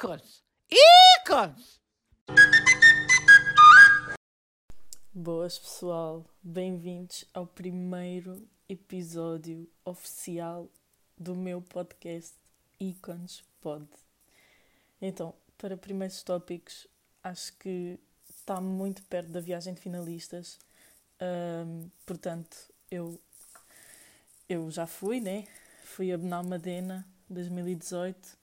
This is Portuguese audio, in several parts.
ícones! Ícones! Boas pessoal, bem-vindos ao primeiro episódio oficial do meu podcast Ícones Pod. Então, para primeiros tópicos, acho que está muito perto da viagem de finalistas, Ahm, portanto, eu, eu já fui, né? Fui a Benalmadena 2018,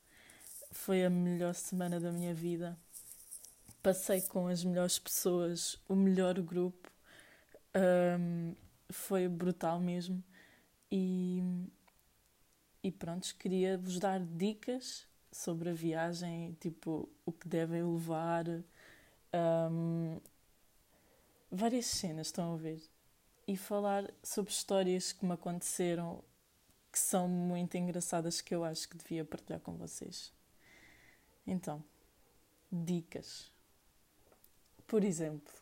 foi a melhor semana da minha vida passei com as melhores pessoas, o melhor grupo, Ahm, foi brutal mesmo. E, e pronto, queria vos dar dicas sobre a viagem, tipo o que devem levar, ahm, várias cenas, estão a ver? E falar sobre histórias que me aconteceram que são muito engraçadas que eu acho que devia partilhar com vocês. Então, dicas. Por exemplo,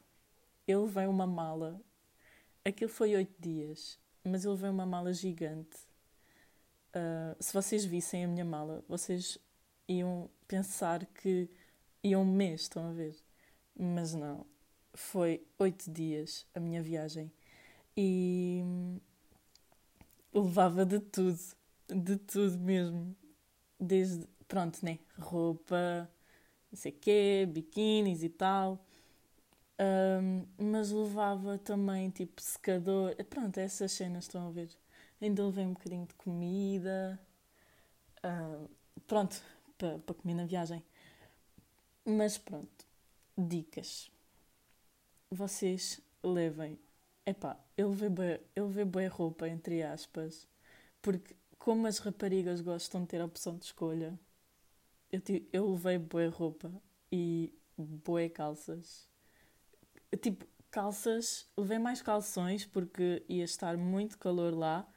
eu levei uma mala. Aquilo foi oito dias, mas eu levei uma mala gigante. Ah, se vocês vissem a minha mala, vocês iam pensar que iam um mês, estão a ver? Mas não. Foi oito dias a minha viagem. E levava de tudo. De tudo mesmo. Desde, pronto, né? Roupa, não sei o quê, biquínis e tal. Ahm, mas levava também tipo secador. Pronto, essas cenas estão a ver. Ainda levei um bocadinho de comida. ah, pronto, para pa comer na viagem. Mas pronto, dicas. Vocês levem. Epá, eu levei bué, eu levei bué roupa, entre aspas, porque como as raparigas gostam de ter a opção de escolha, eu, eu levei bué roupa e bué calças. Tipo, calças, levei mais calções porque ia estar muito calor lá.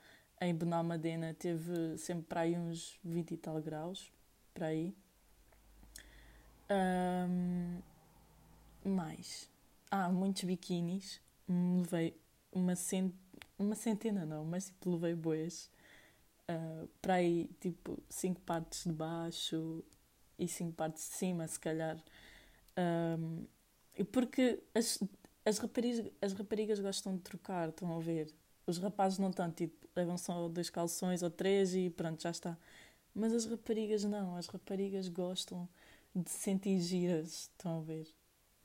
Em Benalmadena teve sempre para aí uns 20 e tal graus, para aí. Ahm, mais. Ah, muitos biquinis. Hum, Levei uma, cent... uma centena, não, mas tipo, levei boas. para aí, tipo, cinco partes de baixo e cinco partes de cima, se calhar. E porque as, as, raparigas, as raparigas gostam de trocar, estão a ver? Os rapazes não tanto, tipo, levam só dois calções ou três e pronto, já está. Mas as raparigas não, as raparigas gostam de se sentir giras, estão a ver?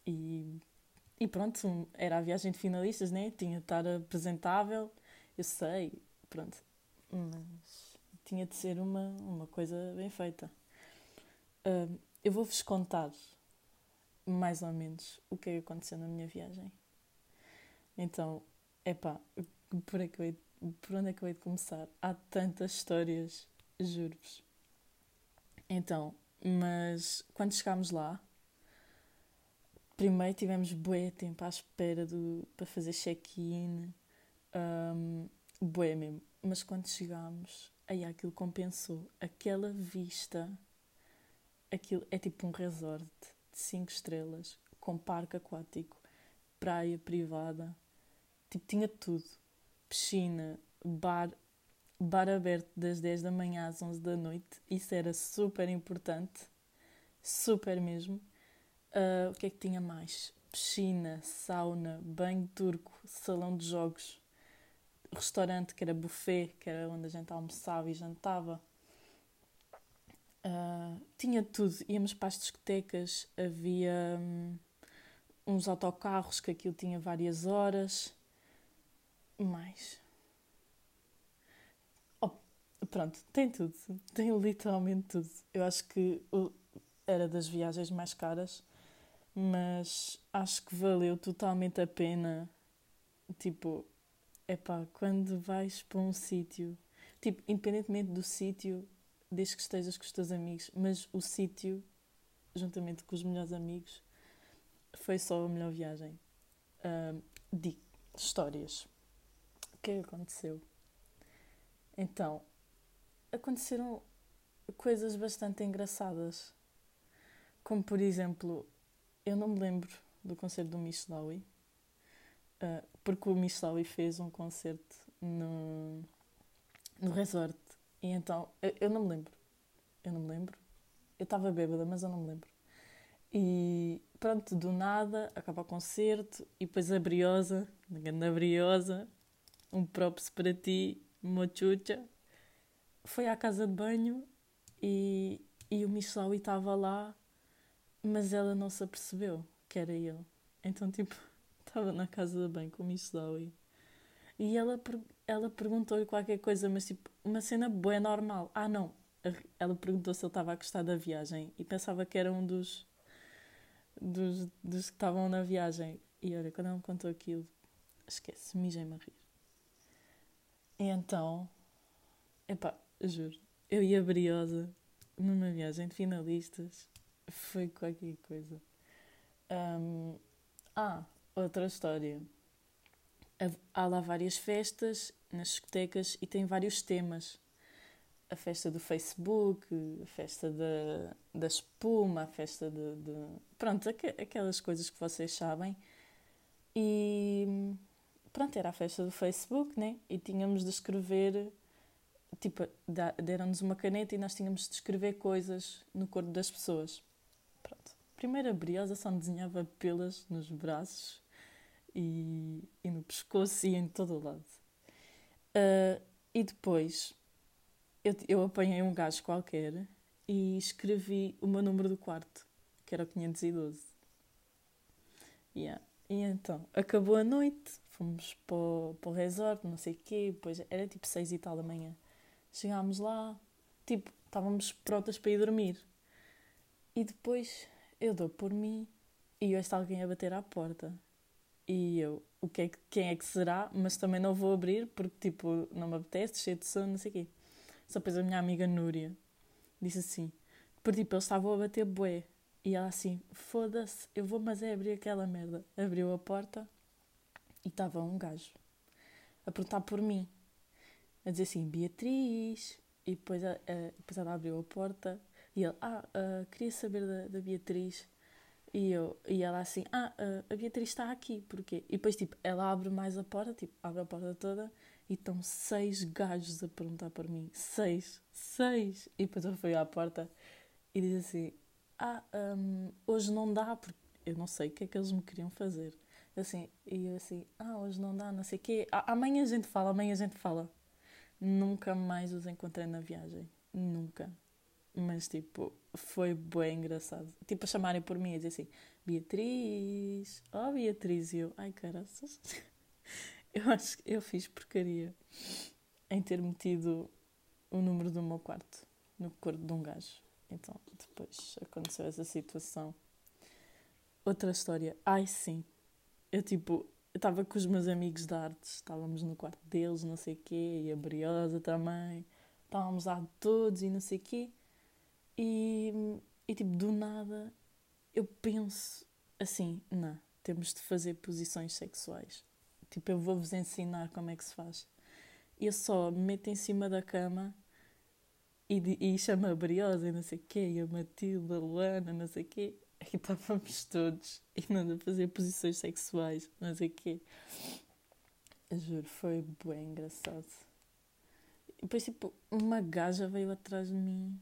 E, e pronto, era a viagem de finalistas, né? Tinha de estar apresentável, eu sei, pronto. Mas tinha de ser uma, uma coisa bem feita. Ahm, eu vou-vos contar mais ou menos o que é que aconteceu na minha viagem. Então, epá, por, é que por onde é que eu hei de começar? Há tantas histórias, juro-vos. Então, mas quando chegámos lá, primeiro tivemos bué tempo à espera do, para fazer check-in, um, bué mesmo. Mas quando chegámos, aí aquilo compensou. Aquela vista, aquilo é tipo um resort de 5 estrelas, com parque aquático, praia privada, tipo, tinha tudo. Piscina, bar, bar aberto das 10 da manhã às 11 da noite, isso era super importante, super mesmo. Ah, o que é que tinha mais? Piscina, sauna, banho turco, salão de jogos, restaurante que era buffet, que era onde a gente almoçava e jantava. Ah, tinha tudo. Íamos para as discotecas, havia hum, uns autocarros que aquilo tinha várias horas. Mais. Oh, pronto, tem tudo. Tem literalmente tudo. Eu acho que era das viagens mais caras, mas acho que valeu totalmente a pena. Tipo, epá, quando vais para um sítio, tipo, independentemente do sítio, desde que estejas com os teus amigos, mas o sítio, juntamente com os melhores amigos, foi só a melhor viagem. Ahm, di- histórias. O que é que aconteceu? Então, aconteceram coisas bastante engraçadas. Como, por exemplo, eu não me lembro do concerto do Michelawi, ah, porque o Michelawi fez um concerto no, no resort. E então, eu, eu não me lembro. Eu não me lembro. Eu estava bêbada, mas eu não me lembro. E pronto, do nada, acaba o concerto e depois a Briosa, a grande Briosa, um props para ti, mochucha, foi à casa de banho e, e o Michelaui estava lá, mas ela não se apercebeu que era ele. Então, tipo, estava na casa de banho com o Michelaui. E ela, ela perguntou-lhe qualquer coisa, mas tipo, uma cena boa, normal. Ah, não. Ela perguntou se ele estava a gostar da viagem e pensava que era um dos, dos, dos que estavam na viagem. E olha, quando ela me contou aquilo, esquece, mijei-me a rir. E então, epá, juro, eu e a Briosa, numa viagem de finalistas, foi qualquer coisa. Um, ah, outra história. Há lá várias festas nas discotecas e tem vários temas. A festa do Facebook, a festa da, da espuma, a festa de, de. Pronto, aquelas coisas que vocês sabem. E pronto, era a festa do Facebook, né? E tínhamos de escrever, tipo, deram-nos uma caneta e nós tínhamos de escrever coisas no corpo das pessoas. Pronto. Primeiro a Briosa só desenhava pelas nos braços e, e no pescoço e em todo o lado. Uh, e depois eu, eu apanhei um gajo qualquer e escrevi o meu número do quarto, que era o 512. Yeah. E então, acabou a noite, fomos para o, para o resort, não sei o quê, depois era tipo seis e tal da manhã. Chegámos lá, tipo, estávamos prontas para ir dormir. E depois eu dou por mim e ouço alguém a bater à porta. E eu, o que é que, quem é que será? Mas também não vou abrir porque, tipo, não me apetece, cheio de sono, não sei o quê. Só depois a minha amiga Núria disse assim, porque, tipo, eles estavam a bater bué. E ela assim, foda-se, eu vou, mas é abrir aquela merda. Abriu a porta e estava um gajo a perguntar por mim, a dizer assim, Beatriz. E depois, a, depois ela abriu a porta e ele, ah, uh, queria saber da, da Beatriz. E, eu, e ela assim, ah, a Beatriz está aqui, porquê? E depois, tipo, ela abre mais a porta, tipo, abre a porta toda e estão seis gajos a perguntar por mim. Seis, seis! E depois eu fui à porta e diz assim, ah, um, hoje não dá, porque eu não sei o que é que eles me queriam fazer. Assim, e eu assim, ah, hoje não dá, não sei o quê. Ah, amanhã a gente fala, amanhã a gente fala. Nunca mais os encontrei na viagem. Nunca. Mas, tipo, foi bem engraçado. Tipo, a chamarem por mim e dizer assim: Beatriz, oh Beatriz. E eu, ai caraças. eu acho que eu fiz porcaria em ter metido o número do meu quarto no corpo de um gajo. Então, depois aconteceu essa situação. Outra história. Ai, sim. Eu, tipo, estava com os meus amigos de artes, estávamos no quarto deles, não sei o quê, e a Briosa também. Estávamos lá todos e não sei o quê. E, e tipo, do nada eu penso assim: não, temos de fazer posições sexuais. Tipo, eu vou-vos ensinar como é que se faz. Eu só me meto em cima da cama e, e chamo a Briosa e não sei o quê, e a Matilda, a Luana, não sei o quê. E estávamos todos e manda fazer posições sexuais, não sei o quê. Eu juro, foi bem engraçado. E depois, tipo, uma gaja veio atrás de mim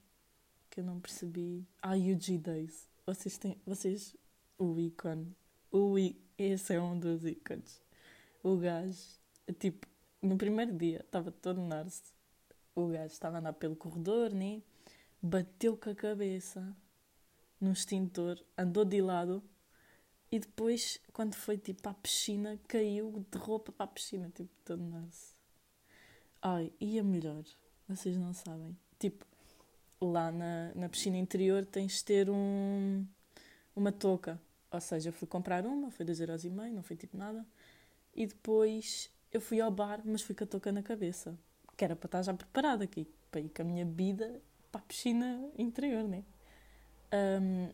que eu não percebi. Ah, UG Days. Vocês têm. Vocês. O ícone. O I, esse é um dos ícones. O gajo. Tipo, no primeiro dia estava todo narce. O gajo estava a andar pelo corredor, né? Bateu com a cabeça no extintor, andou de lado e depois, quando foi tipo à piscina, caiu de roupa para a piscina, tipo, todo narce. Ai, e a melhor, vocês não sabem. Tipo, lá na, na piscina interior tens de ter um, uma touca. Ou seja, eu fui comprar uma, foi 2,5€, não foi tipo nada. E depois eu fui ao bar, mas fui com a touca na cabeça. Que era para estar já preparada aqui, para ir com a minha bebida para a piscina interior, né? Um,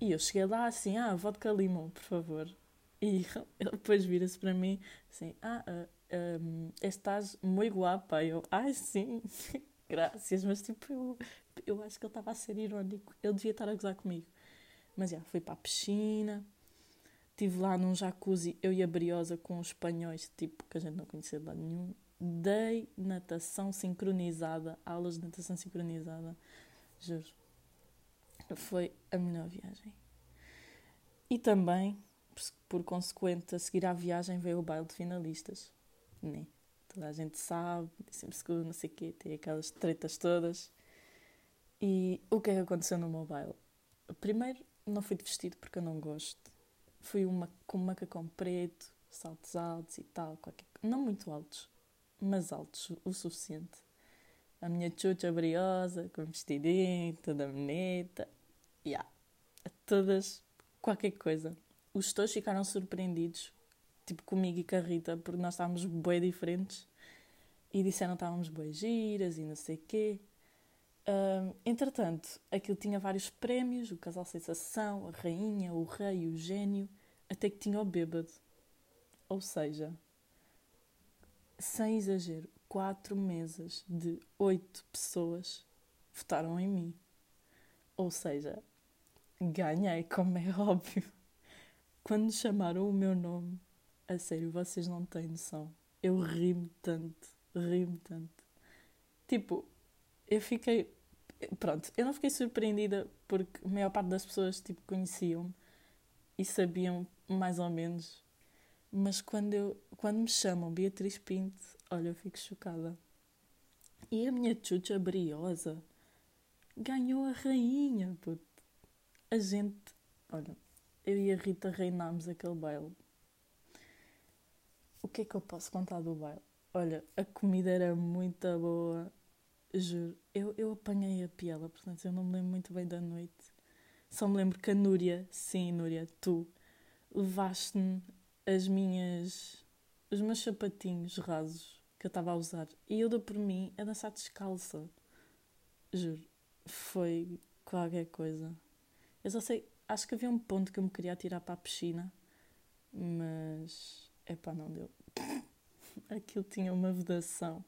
e eu cheguei lá assim, ah, vodka limão, por favor. E ele depois vira-se para mim assim, ah, uh, um, estás muito guapa. Eu, ai, ah, sim, graças, mas tipo, eu eu acho que ele estava a ser irónico. Ele devia estar a gozar comigo. Mas já, fui para a piscina. Estive lá num jacuzzi, eu e a Briosa com os espanhóis, tipo, que a gente não conhecia de lado nenhum. Dei natação sincronizada, aulas de natação sincronizada. Juro. Foi a melhor viagem. E também, por, consequente, a seguir à viagem veio o baile de finalistas. Né? Toda a gente sabe, décimo segundo, não sei o quê, tem aquelas tretas todas. E o que é que aconteceu no meu baile? Primeiro, não fui de vestido porque eu não gosto. Fui uma, com um macacão preto, saltos altos e tal, qualquer... não muito altos, mas altos o suficiente. A minha chucha briosa, com vestidinho, toda bonita. Yeah. Todas, qualquer coisa. Os dois ficaram surpreendidos, tipo comigo e com a Rita, porque nós estávamos bem diferentes. E disseram que estávamos bem giras e não sei o quê. Um, entretanto, aquilo tinha vários prémios: o casal sensação, a rainha, o rei, o gênio, até que tinha o bêbado. Ou seja, sem exagero, quatro mesas de oito pessoas votaram em mim. Ou seja, ganhei, como é óbvio. Quando chamaram o meu nome, a sério, vocês não têm noção. Eu ri-me tanto, ri-me tanto. Tipo, eu fiquei. Pronto, eu não fiquei surpreendida porque a maior parte das pessoas tipo, conheciam-me e sabiam mais ou menos. Mas quando, eu, quando me chamam Beatriz Pinto, Olha, eu fico chocada. E a minha chucha briosa ganhou a rainha, puto. A gente. Olha, eu e a Rita reinámos aquele baile. O que é que eu posso contar do baile? Olha, a comida era muito boa. Juro. Eu, eu apanhei a piela, portanto eu não me lembro muito bem da noite. Só me lembro que a Núria, sim, Núria, tu, levaste-me as minhas. os meus sapatinhos rasos que eu estava a usar. E eu dou por mim a dançar descalça. Juro. Foi qualquer coisa. Eu só sei, acho que havia um ponto que eu me queria tirar para a piscina, mas. Epá, não deu. Aquilo tinha uma vedação,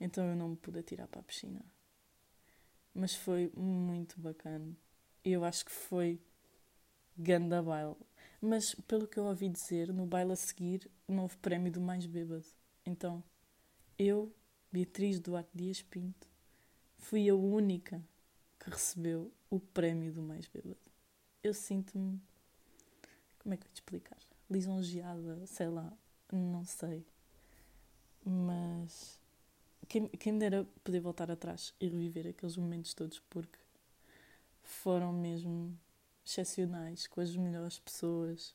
então eu não me pude tirar para a piscina. Mas foi muito bacana. Eu acho que foi ganda baile. Mas pelo que eu ouvi dizer, no baile a seguir não houve prémio do mais bêbado. Então eu, Beatriz Duarte Dias Pinto, fui a única que recebeu o prémio do mais bêbado. Eu sinto-me. Como é que eu te explicar? Lisonjeada, sei lá, não sei. Mas. Quem, quem dera poder voltar atrás e reviver aqueles momentos todos, porque foram mesmo excepcionais, com as melhores pessoas.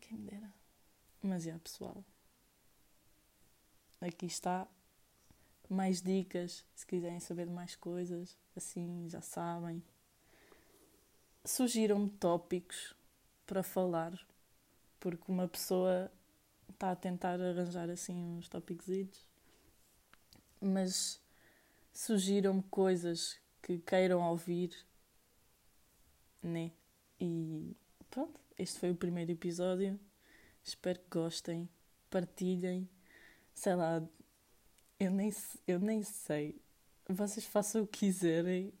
Quem me dera. Mas é, pessoal, aqui está. Mais dicas, se quiserem saber mais coisas, assim já sabem. Surgiram-me tópicos para falar, porque uma pessoa está a tentar arranjar assim uns tópicos, mas surgiram-me coisas que queiram ouvir, né? E pronto, este foi o primeiro episódio. Espero que gostem, partilhem sei lá, eu nem, eu nem sei. Vocês façam o que quiserem,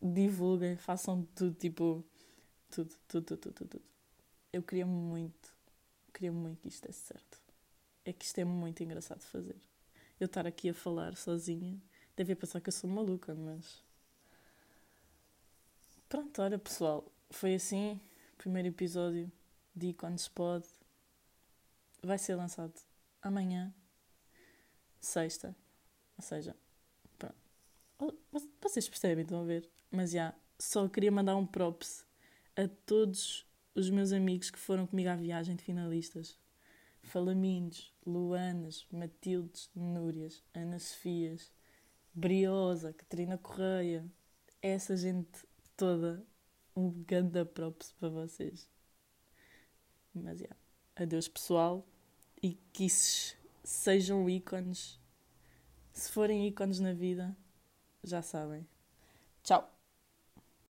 divulguem, façam tudo, tipo, tudo, tudo, tudo, tudo, tudo. Eu queria muito, queria muito que isto desse certo. É que isto é muito engraçado de fazer. Eu estar aqui a falar sozinha, deve pensar que eu sou maluca, mas. Pronto, olha pessoal, foi assim. Primeiro episódio de se pode. Vai ser lançado amanhã sexta. Ou seja, pronto. Vocês percebem, estão a ver? Mas já, só queria mandar um props a todos os meus amigos que foram comigo à viagem de finalistas. Falamindos, Luanas, Matildes, Núrias, Ana Sofias, Briosa, Catarina Correia. Essa gente toda, um grande props para vocês. Mas já, adeus pessoal e kisses sejam ícones. Se forem ícones na vida, já sabem. Tchau!